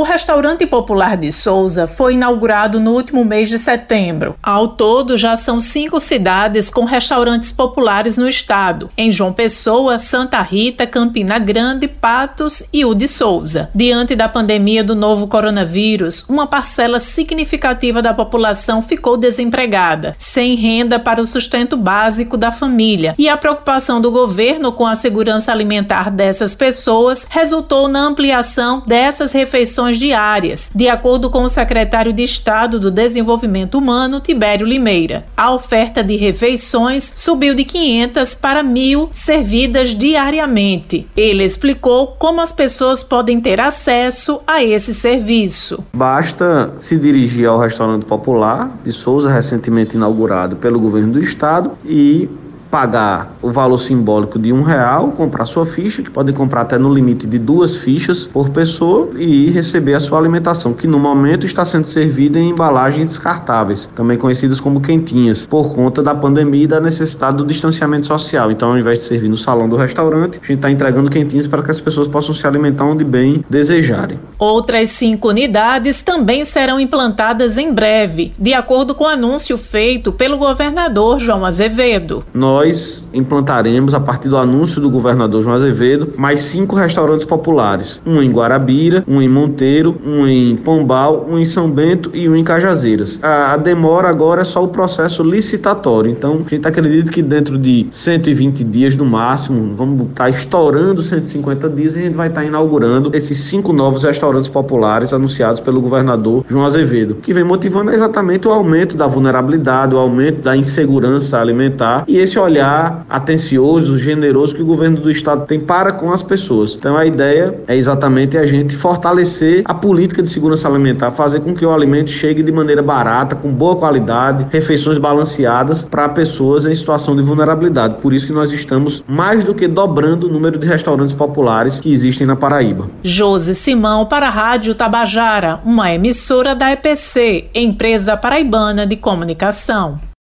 O restaurante popular de Souza foi inaugurado no último mês de setembro. Ao todo, já são cinco cidades com restaurantes populares no estado: em João Pessoa, Santa Rita, Campina Grande, Patos e o de Souza. Diante da pandemia do novo coronavírus, uma parcela significativa da população ficou desempregada, sem renda para o sustento básico da família, e a preocupação do governo com a segurança alimentar dessas pessoas resultou na ampliação dessas refeições refeições diárias, de acordo com o secretário de Estado do Desenvolvimento Humano, Tibério Limeira. A oferta de refeições subiu de 500 para 1.000 servidas diariamente. Ele explicou como as pessoas podem ter acesso a esse serviço. Basta se dirigir ao restaurante popular de Souza, recentemente inaugurado pelo governo do estado, e pagar o valor simbólico de um real, comprar sua ficha, que podem comprar até no limite de duas fichas por pessoa e receber a sua alimentação, que no momento está sendo servida em embalagens descartáveis, também conhecidas como quentinhas, por conta da pandemia e da necessidade do distanciamento social. Então, ao invés de servir no salão do restaurante, a gente está entregando quentinhas para que as pessoas possam se alimentar onde bem desejarem. Outras cinco unidades também serão implantadas em breve, de acordo com o anúncio feito pelo governador João Azevedo. Nós nós implantaremos, a partir do anúncio do governador João Azevedo, mais cinco restaurantes populares: um em Guarabira, um em Monteiro, um em Pombal, um em São Bento e um em Cajazeiras. A, a demora agora é só o processo licitatório, então a gente acredita que dentro de 120 dias no máximo, vamos estar estourando 150 dias e a gente vai estar inaugurando esses cinco novos restaurantes populares anunciados pelo governador João Azevedo, que vem motivando exatamente o aumento da vulnerabilidade, o aumento da insegurança alimentar. E esse olhar atencioso, generoso que o governo do estado tem para com as pessoas. Então a ideia é exatamente a gente fortalecer a política de segurança alimentar, fazer com que o alimento chegue de maneira barata, com boa qualidade, refeições balanceadas para pessoas em situação de vulnerabilidade. Por isso que nós estamos mais do que dobrando o número de restaurantes populares que existem na Paraíba. Josi Simão para a Rádio Tabajara, uma emissora da EPC, empresa paraibana de comunicação.